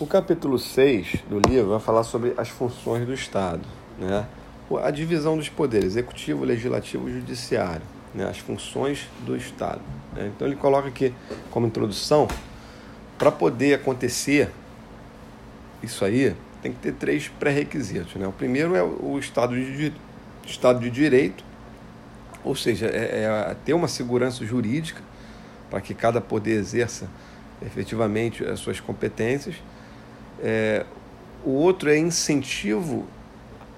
O capítulo 6 do livro vai falar sobre as funções do Estado, né? a divisão dos poderes, executivo, legislativo e judiciário, né? as funções do Estado. Né? Então ele coloca aqui como introdução, para poder acontecer isso aí, tem que ter três pré-requisitos. Né? O primeiro é o Estado de, estado de Direito, ou seja, é, é ter uma segurança jurídica para que cada poder exerça efetivamente as suas competências. É, o outro é incentivo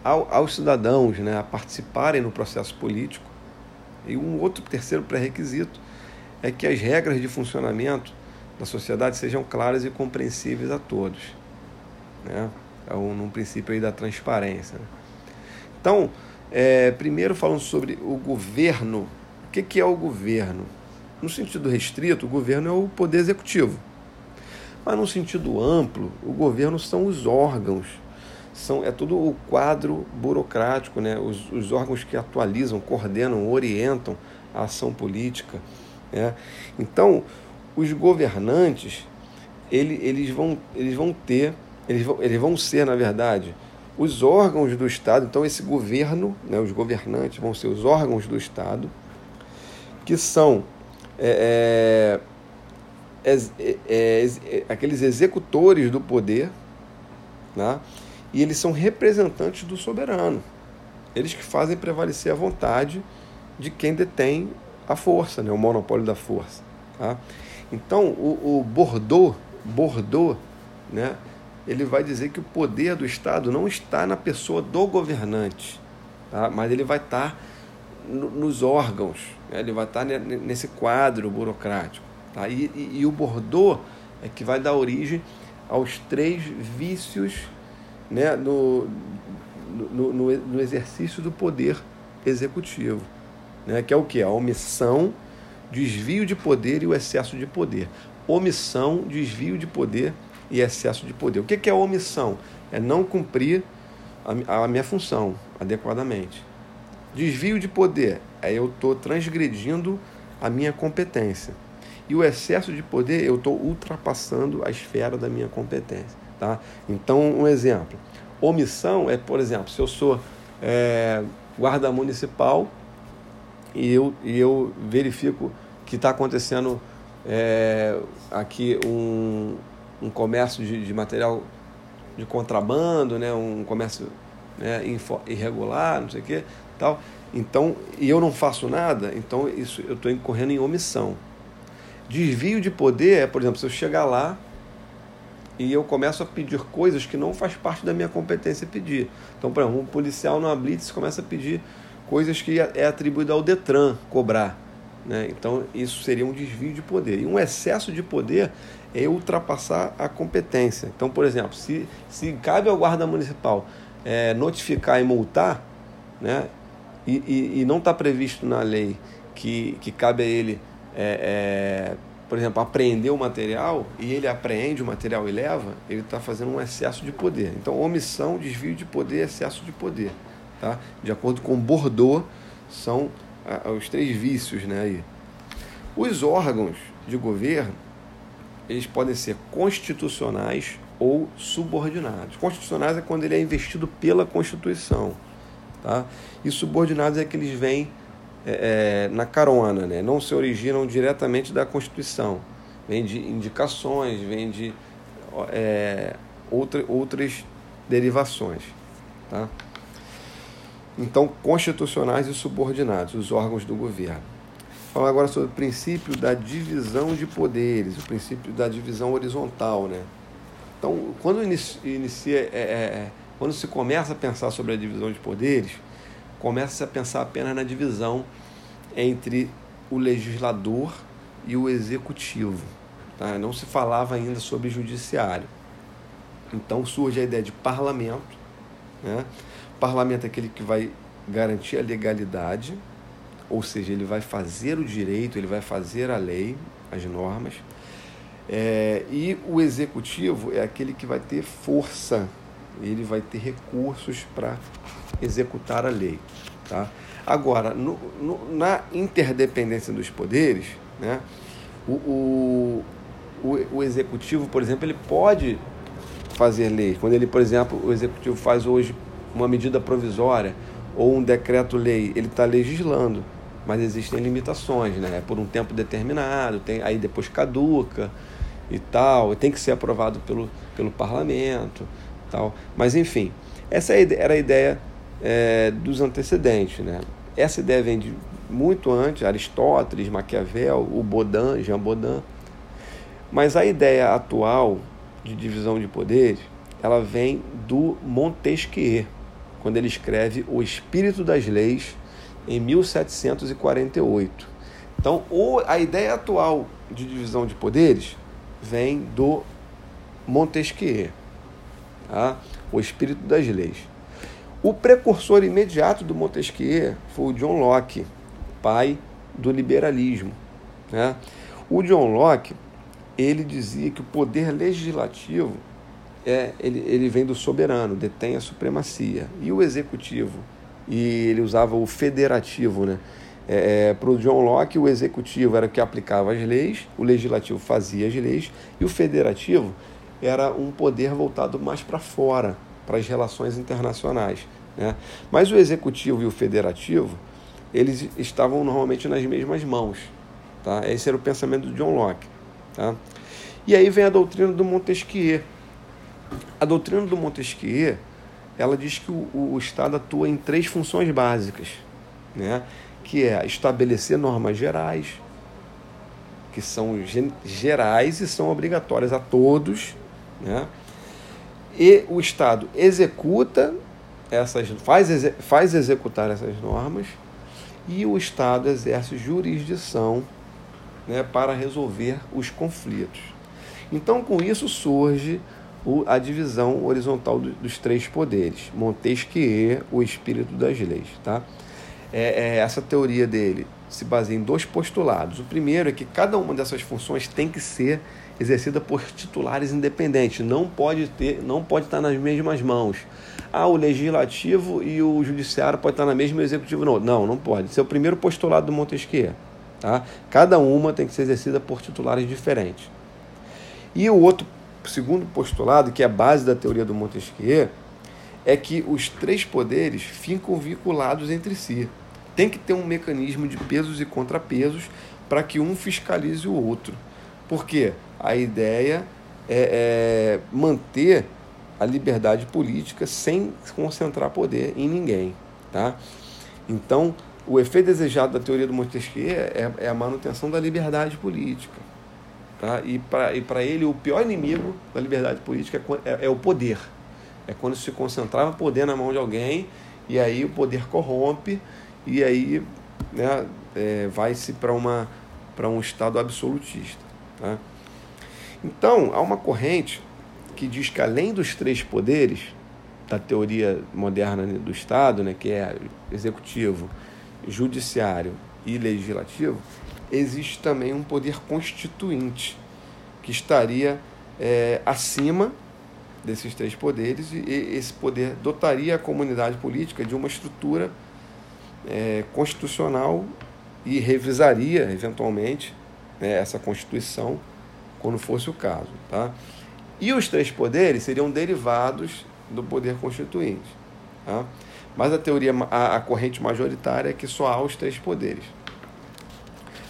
ao, aos cidadãos né, a participarem no processo político. E um outro terceiro pré-requisito é que as regras de funcionamento da sociedade sejam claras e compreensíveis a todos. Né? É um, num princípio aí da transparência. Né? Então, é, primeiro falando sobre o governo. O que, que é o governo? No sentido restrito, o governo é o poder executivo. Mas no sentido amplo, o governo são os órgãos, são, é todo o quadro burocrático, né? os, os órgãos que atualizam, coordenam, orientam a ação política. Né? Então, os governantes, ele, eles, vão, eles vão ter, eles vão, eles vão ser, na verdade, os órgãos do Estado. Então, esse governo, né, os governantes vão ser os órgãos do Estado, que são é, é, aqueles executores do poder, né? e eles são representantes do soberano. Eles que fazem prevalecer a vontade de quem detém a força, né? o monopólio da força. Tá? Então, o, o Bordeaux, Bordeaux né? ele vai dizer que o poder do Estado não está na pessoa do governante, tá? mas ele vai estar nos órgãos, né? ele vai estar nesse quadro burocrático. Tá? E, e, e, o Bordeaux é que vai dar origem aos três vícios né? no, no, no, no exercício do poder executivo, né? que é o que? A omissão, desvio de poder e o excesso de poder. Omissão, desvio de poder e excesso de poder. O que é omissão? É não cumprir a, a minha função adequadamente. Desvio de poder é eu estou transgredindo a minha competência. E o excesso de poder, eu estou ultrapassando a esfera da minha competência. Tá? Então, um exemplo. Omissão é, por exemplo, se eu sou é, guarda municipal e eu, e eu verifico que está acontecendo é, aqui um, um comércio de, de, material de contrabando, né, um comércio né, irregular, não sei o quê, tal. Então, e eu não faço nada, então isso eu estou incorrendo em omissão. Desvio de poder é, por exemplo, se eu chegar lá e eu começo a pedir coisas que não faz parte da minha competência pedir. Então, por exemplo, um policial numa blitz começa a pedir coisas que é atribuído ao Detran cobrar. Né? Então, isso seria um desvio de poder. E um excesso de poder é ultrapassar a competência. Então, por exemplo, se, se cabe ao guarda municipal é, notificar e multar, né? e, e, e não está previsto na lei que, que cabe a ele, é, é, por exemplo, apreender o material e ele apreende o material e leva, ele está fazendo um excesso de poder. Então, omissão, desvio de poder, excesso de poder. Tá? De acordo com Bordeaux, são os três vícios né, aí. Os órgãos de governo, eles podem ser constitucionais ou subordinados. Constitucionais é quando ele é investido pela Constituição. Tá? E subordinados é que eles vêm é, é, na carona, né? não se originam diretamente da Constituição. Vem de indicações, vem de é, outra, outras derivações. Tá? Então, constitucionais e subordinados, os órgãos do governo. Falar agora sobre o princípio da divisão de poderes, o princípio da divisão horizontal. Né? Então, quando inicia, é, é, é quando se começa a pensar sobre a divisão de poderes, começa-se a pensar apenas na divisão entre o legislador e o executivo. Tá? Não se falava ainda sobre judiciário. Então surge a ideia de parlamento. Né? Parlamento é aquele que vai garantir a legalidade, ou seja, ele vai fazer o direito, ele vai fazer a lei, as normas. É, e o executivo é aquele que vai ter força ele vai ter recursos para executar a lei. Tá? Agora, no, no, na interdependência dos poderes, né, o, o, o, o, executivo, por exemplo, ele pode fazer leis. Quando ele, por exemplo, o executivo faz hoje uma medida provisória ou um decreto-lei, ele está legislando, mas existem limitações, né? É por um tempo determinado, tem, aí depois caduca e tal, tem que ser aprovado pelo, pelo parlamento, tal. Mas enfim, essa é era a ideia é, dos antecedentes, né? Essa ideia vem de muito antes, Aristóteles, Maquiavel, o Baudin, Jean Baudin. Mas a ideia atual de divisão de poderes, ela vem do Montesquieu, quando ele escreve O Espírito das Leis em 1748. Então, a ideia atual de divisão de poderes vem do Montesquieu, tá? O Espírito das Leis. O precursor imediato do Montesquieu foi o John Locke, pai do liberalismo. Né? O John Locke ele dizia que o poder legislativo é, ele, ele vem do soberano, detém a supremacia. E o executivo, e ele usava o federativo, né? É, é para o John Locke, o executivo era o que aplicava as leis, o legislativo fazia as leis, e o federativo era um poder voltado mais para fora, para as relações internacionais. Né? Mas o executivo e o federativo, eles estavam normalmente nas mesmas mãos. Tá? Esse era o pensamento do John Locke. Tá? E aí vem a doutrina do Montesquieu. A doutrina do Montesquieu, ela diz que o, o Estado atua em três funções básicas, né? que é estabelecer normas gerais, que são gerais e são obrigatórias a todos, né? e o Estado executa essas, faz, faz executar essas normas, e o Estado exerce jurisdição né, para resolver os conflitos. Então, com isso surge o, a divisão horizontal do, dos três poderes, Montesquieu, o espírito das leis. Tá? É, é, essa teoria dele se baseia em dois postulados. O primeiro é que cada uma dessas funções tem que ser exercida por titulares independentes, não pode ter, não pode estar nas mesmas mãos. Ah, o legislativo e o judiciário pode estar na mesma o executivo não. Não, não pode. Esse é o primeiro postulado do Montesquieu. Tá? Cada uma tem que ser exercida por titulares diferentes. E o outro, segundo postulado, que é a base da teoria do Montesquieu, é que os três poderes ficam vinculados entre si. Tem que ter um mecanismo de pesos e contrapesos para que um fiscalize o outro. Porque a ideia é, é manter a liberdade política sem concentrar poder em ninguém. Tá? Então, o efeito desejado da teoria do Montesquieu é, é a manutenção da liberdade política. Tá? E para ele, o pior inimigo da liberdade política é, é, é, o poder. É quando se concentrava poder na mão de alguém e aí o poder corrompe e aí né, é, vai-se para um estado absolutista. Tá? Então, há uma corrente que diz que além dos três poderes da teoria moderna do Estado, né, que é executivo, judiciário e legislativo, existe também um poder constituinte que estaria é, acima desses três poderes e esse poder dotaria a comunidade política de uma estrutura é, constitucional e revisaria eventualmente né, essa constituição quando fosse o caso, tá? E os três poderes seriam derivados do poder constituinte, tá? Mas a teoria, a, a corrente majoritária é que só há os três poderes.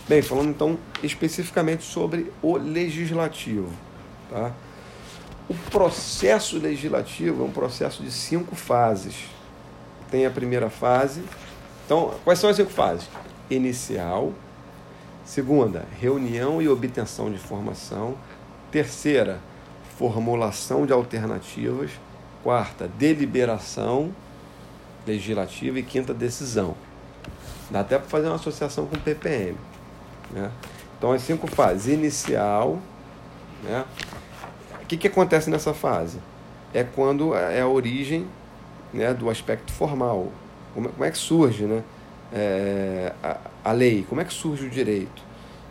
Bem, falando então especificamente sobre o legislativo. Tá? O processo legislativo é um processo de cinco fases. Tem a primeira fase. Então, quais são as cinco fases? Inicial. Segunda, reunião e obtenção de informação. Terceira, formulação de alternativas. Quarta, deliberação legislativa e quinta decisão. Dá até para fazer uma associação com o PPM. Né? Então, as cinco fases. Inicial. Né? O que, que acontece nessa fase? É quando é a origem né, do aspecto formal. Como, como é que surge né, é, a, a, lei? Como é que surge o direito?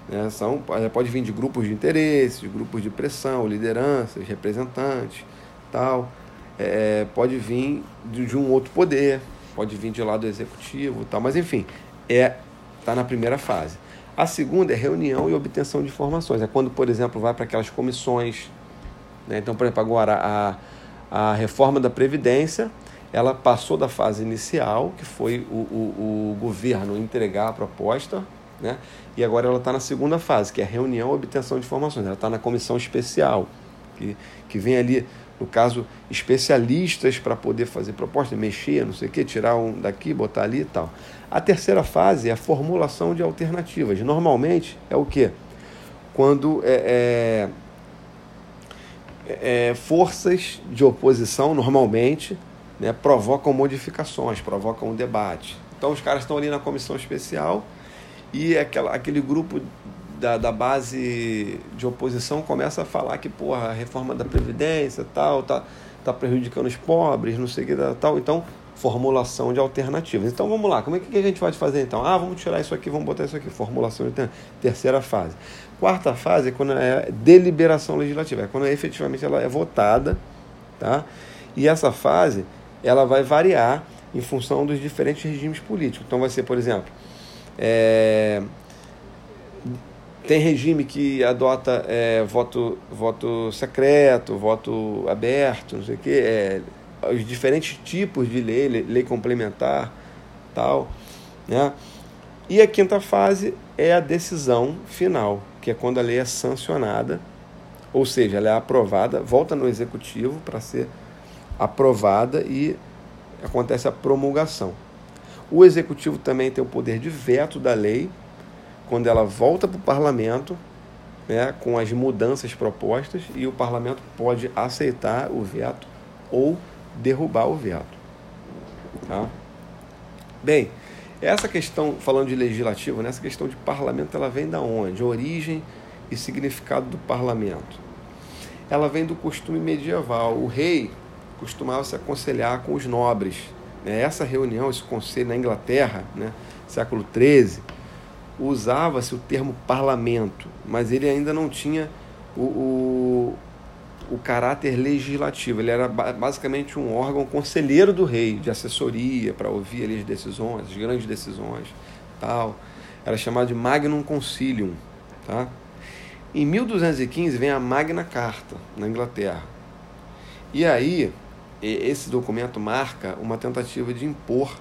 Né? São, pode vir de grupos de interesse, grupos de pressão, lideranças, representantes, tal é, pode vir de, de, um outro poder, pode vir de lado executivo tal, mas enfim, é está na primeira fase. A segunda é reunião e obtenção de informações. É quando, por exemplo, vai para aquelas comissões Né? Então, por exemplo, agora a, a reforma da Previdência ela passou da fase inicial, que foi o, o, o governo entregar a proposta, né? e agora ela está na segunda fase, que é reunião e obtenção de informações. Ela está na comissão especial, que, que vem ali, no caso, especialistas para poder fazer proposta, mexer, não sei o quê, tirar um daqui, botar ali e tal. A terceira fase é a formulação de alternativas. Normalmente é o quê? Quando é, é, é forças de oposição, normalmente, né, provocam modificações, provocam um debate. Então os caras estão ali na comissão especial e aquela, aquele grupo da, da base de oposição começa a falar que porra, a reforma da Previdência tal, tá, tá prejudicando os pobres, não sei o que tal. Então, formulação de alternativas. Então vamos lá, como é que a gente pode fazer então? Ah, vamos tirar isso aqui, vamos botar isso aqui. Formulação de terceira fase. Quarta fase é quando é deliberação legislativa, é quando efetivamente ela é votada, tá? E essa fase ela vai variar em função dos diferentes regimes políticos. Então vai ser, por exemplo, é, tem regime que adota é, voto, voto secreto, voto aberto, não sei o quê, é, os diferentes tipos de lei, lei, lei complementar, tal, né? E a quinta fase é a decisão final, que é quando a lei é sancionada, ou seja, ela é aprovada, volta no executivo para ser aprovada e acontece a promulgação. O executivo também tem o poder de veto da lei, quando ela volta para o parlamento, né, com as mudanças propostas, e o parlamento pode aceitar o veto ou derrubar o veto. Tá? Bem, essa questão, falando de legislativo, né, essa questão de parlamento, ela vem da onde? Origem e significado do parlamento. Ela vem do costume medieval. O rei costumava se aconselhar com os nobres. Né? Essa reunião, esse conselho na Inglaterra, né, século XIII, usava-se o termo parlamento, mas ele ainda não tinha o, o, o, caráter legislativo. Ele era basicamente um órgão conselheiro do rei, de assessoria, para ouvir ali as decisões, as grandes decisões, tal. Era chamado de Magnum Concilium. Tá? Em 1215 vem a Magna Carta, na Inglaterra. E aí, esse documento marca uma tentativa de impor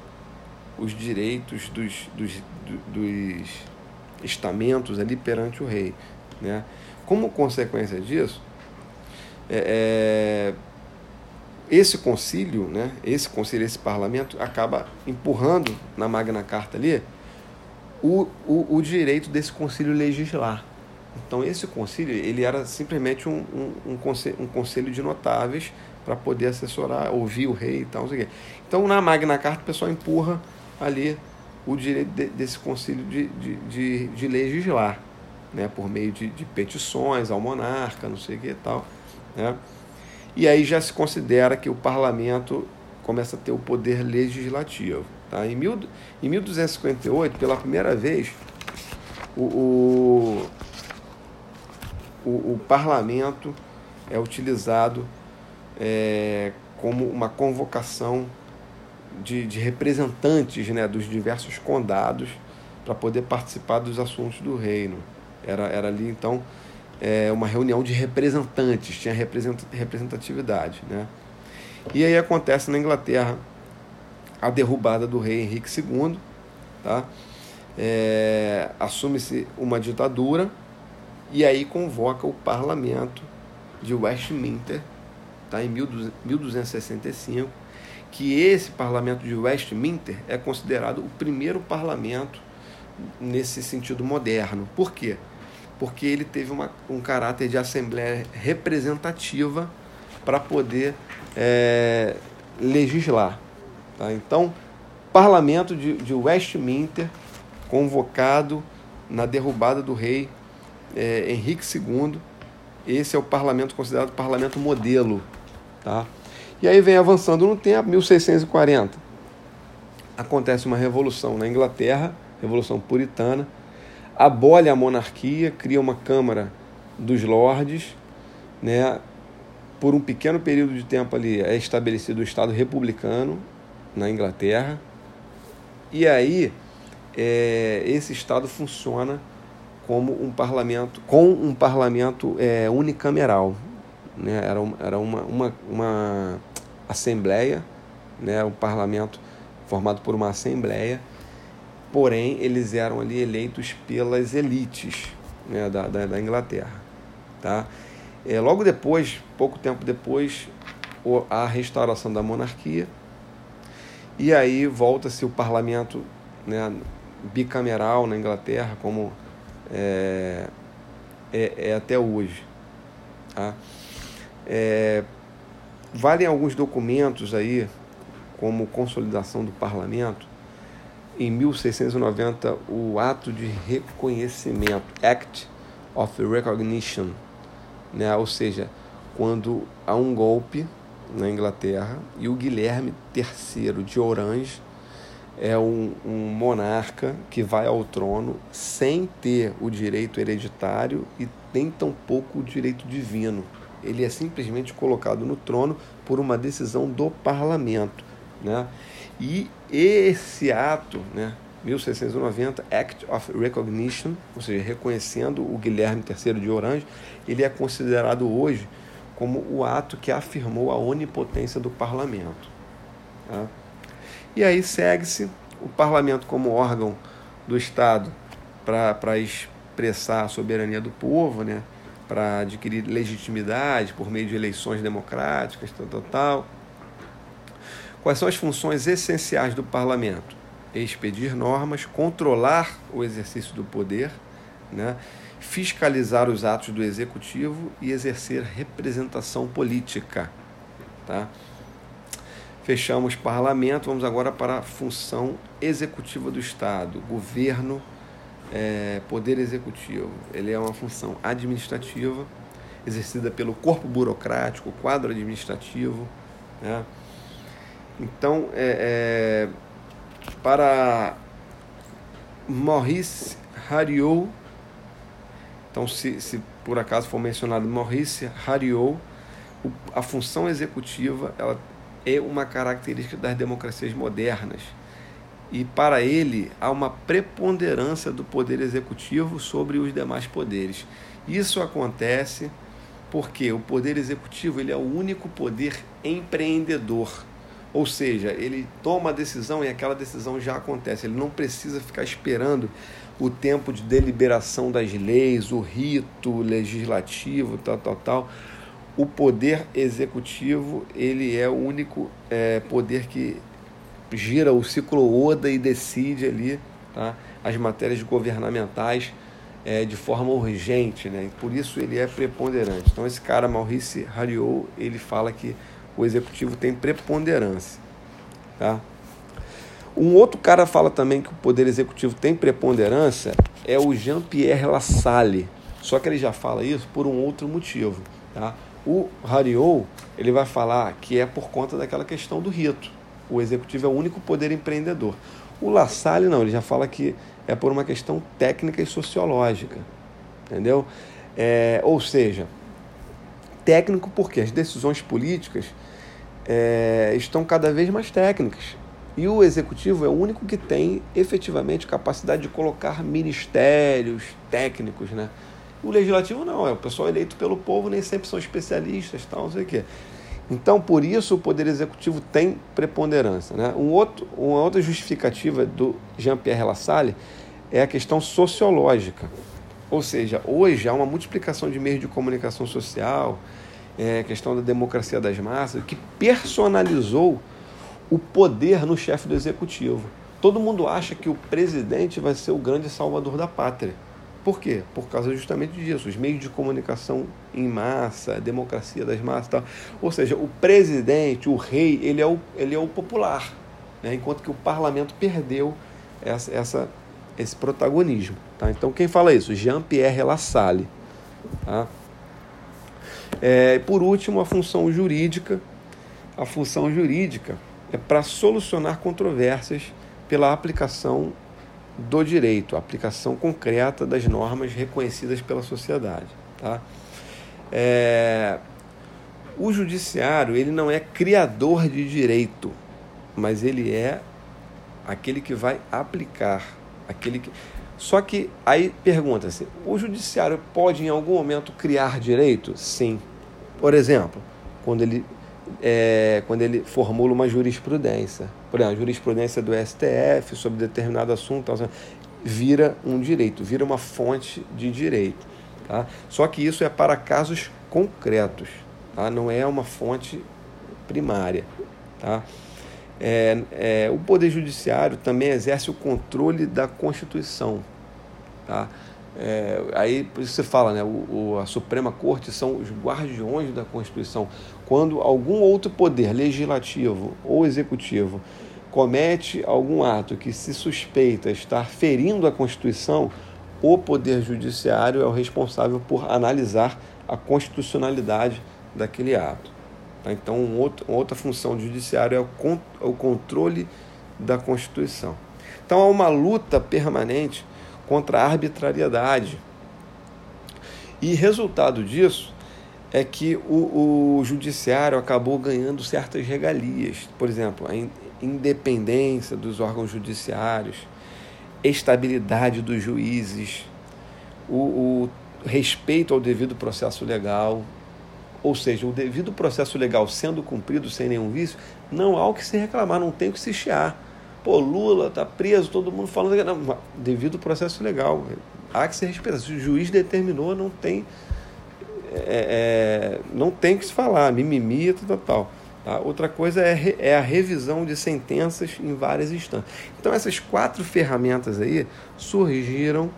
os direitos dos, dos, dos estamentos ali perante o rei. Né? Como consequência disso, é, é, esse concílio, né, esse concílio, esse parlamento, acaba empurrando na Magna Carta ali o, o, o direito desse concílio legislar. Então, esse concílio ele era simplesmente um, um, um, conselho, um conselho de notáveis para poder assessorar, ouvir o rei e tal. Então, na Magna Carta, o pessoal empurra ali o direito de, desse concílio de, de, de, de, legislar, né? por meio de, de petições ao monarca, não sei o que e tal. Né? E aí já se considera que o parlamento começa a ter o poder legislativo. Tá? Em, mil, em 1258, pela primeira vez, o, o, o, o parlamento é utilizado é, como uma convocação de, de representantes né, dos diversos condados para poder participar dos assuntos do reino. Era, era ali, então, é, uma reunião de representantes, tinha representatividade. Né? E aí acontece na Inglaterra a derrubada do rei Henrique II, tá? É, assume-se uma ditadura e aí convoca o parlamento de Westminster tá? em 1265, que esse parlamento de Westminster é considerado o primeiro parlamento nesse sentido moderno. Por quê? Porque ele teve uma, um caráter de assembleia representativa para poder é, legislar. Tá? Então, parlamento de, de Westminster, convocado na derrubada do rei é, Henrique II, esse é o parlamento considerado parlamento modelo Tá? E aí vem avançando no tempo, 1640. Acontece uma revolução na Inglaterra, revolução puritana, abole a monarquia, cria uma Câmara dos Lordes, né? por um pequeno período de tempo ali é estabelecido o Estado republicano na Inglaterra, e aí é, esse Estado funciona como um parlamento, com um parlamento é, unicameral, né? era, uma, era uma, uma, uma assembleia, né? um parlamento formado por uma assembleia, porém eles eram ali eleitos pelas elites né? da, da, da Inglaterra. Tá? É, logo depois, pouco tempo depois, a restauração da monarquia, e aí volta-se o parlamento né, bicameral na Inglaterra, como é, é, é até hoje. Tá? É, valem alguns documentos aí, como consolidação do parlamento, em 1690, o Ato de Reconhecimento, Act of Recognition, né? ou seja, quando há um golpe na Inglaterra e o Guilherme III de Orange é um, um, monarca que vai ao trono sem ter o direito hereditário e nem tampouco o direito divino. Ele é simplesmente colocado no trono por uma decisão do parlamento. Né? E esse ato, né, 1690, Act of Recognition, ou seja, reconhecendo o Guilherme III de Orange, ele é considerado hoje como o ato que afirmou a onipotência do parlamento. Tá? E aí segue-se o parlamento como órgão do Estado para expressar a soberania do povo, né? Para adquirir legitimidade por meio de eleições democráticas, tal, tal, tal. Quais são as funções essenciais do parlamento? Expedir normas, controlar o exercício do poder, né? fiscalizar os atos do executivo e exercer representação política. Tá? Fechamos parlamento, vamos agora para a função executiva do Estado, governo, é, poder executivo. Ele é uma função administrativa, exercida pelo corpo burocrático, quadro administrativo. Né? Então, é, é, para Maurice Hariot, então, se, se por acaso for mencionado Maurice Hariot, a função executiva ela é uma característica das democracias modernas. E para ele há uma preponderância do poder executivo sobre os demais poderes. Isso acontece porque o poder executivo ele é o único poder empreendedor. Ou seja, ele toma a decisão e aquela decisão já acontece. Ele não precisa ficar esperando o tempo de deliberação das leis, o rito legislativo, tal, tal, tal o poder executivo ele é o único é, poder que gira o ciclo Oda e decide ali tá, as matérias governamentais é, de forma urgente, né? por isso ele é preponderante. Então esse cara, Maurice Hariot, ele fala que o executivo tem preponderância. Tá? Um outro cara fala também que o poder executivo tem preponderância é o Jean-Pierre Lassalle. Só que ele já fala isso por um outro motivo. Tá? O Hariou, ele vai falar que é por conta daquela questão do rito. O executivo é o único poder empreendedor. O La Salle não, ele já fala que é por uma questão técnica e sociológica. Entendeu? É, ou seja, técnico porque as decisões políticas é, estão cada vez mais técnicas. E o executivo é o único que tem efetivamente capacidade de colocar ministérios técnicos, né? O legislativo não, é o pessoal eleito pelo povo, nem sempre são especialistas, tal, não sei o quê. Então, por isso, o Poder Executivo tem preponderância. Né? Um outro, uma outra justificativa do Jean-Pierre Lassalle é a questão sociológica. Ou seja, hoje há uma multiplicação de meios de comunicação social, é, questão da democracia das massas, que personalizou o poder no chefe do executivo. Todo mundo acha que o presidente vai ser o grande salvador da pátria. Por quê? Por causa justamente disso, os meios de comunicação em massa, democracia das massas, tal. ou seja, o presidente, o rei, ele é o, ele é o popular, né? enquanto que o parlamento perdeu essa, essa, esse protagonismo. Tá? Então quem fala isso? Jean-Pierre Lassalle. Tá? É, por último, a função jurídica. A função jurídica é para solucionar controvérsias pela aplicação do direito, a aplicação concreta das normas reconhecidas pela sociedade. Tá? É... O judiciário ele não é criador de direito, mas ele é aquele que vai aplicar, aquele que. Só que aí pergunta-se: o judiciário pode em algum momento criar direito? Sim. Por exemplo, quando ele, é, quando ele formula uma jurisprudência, por exemplo, a jurisprudência do STF sobre determinado assunto, vira um direito, vira uma fonte de direito. Tá? Só que isso é para casos concretos, tá? não é uma fonte primária. Tá? É, é, o Poder Judiciário também exerce o controle da Constituição. Tá? É, aí por isso você fala, né, o, o, a Suprema Corte são os guardiões da Constituição. Quando algum outro poder legislativo ou executivo comete algum ato que se suspeita estar ferindo a Constituição, o Poder Judiciário é o responsável por analisar a constitucionalidade daquele ato. Tá? Então, um outro, uma outra função do Judiciário é o, con o controle da Constituição. Então, há uma luta permanente contra a arbitrariedade. E resultado disso é que o, o judiciário acabou ganhando certas regalias. Por exemplo, a independência dos órgãos judiciários, estabilidade dos juízes, o, o respeito ao devido processo legal, ou seja, o devido processo legal sendo cumprido sem nenhum vício, não há o que se reclamar, não tem o que se chiar. Pô, Lula está preso, todo mundo falando. Não, devido processo legal, há que se respeitar. Se o juiz determinou, não tem, é, é, não tem que se falar, mimimi, tal, tal. Tá? Outra coisa é, é a revisão de sentenças em várias instâncias. Então, essas quatro ferramentas aí surgiram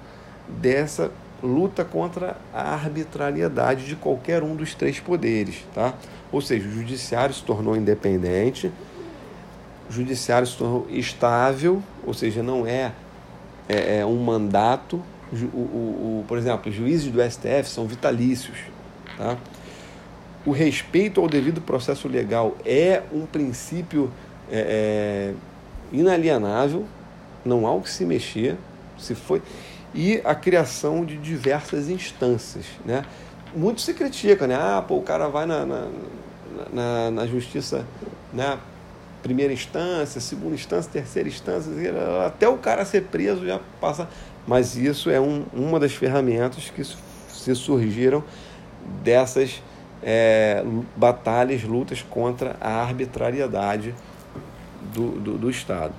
dessa luta contra a arbitrariedade de qualquer um dos três poderes. Tá? Ou seja, o judiciário se tornou independente, judiciário se tornou estável, ou seja, não é, é, é um mandato. O, o, o, por exemplo, os juízes do STF são vitalícios. Tá? o respeito ao devido processo legal é um princípio é, é, inalienável, não há o que se mexer, se foi e a criação de diversas instâncias, né? Muito se critica, né? Ah, pô, o cara vai na, na, na, na justiça, né? Primeira instância, segunda instância, terceira instância, até o cara ser preso já passa. Mas isso é um, uma das ferramentas que se surgiram dessas é, batalhas, lutas contra a arbitrariedade do, do, do Estado.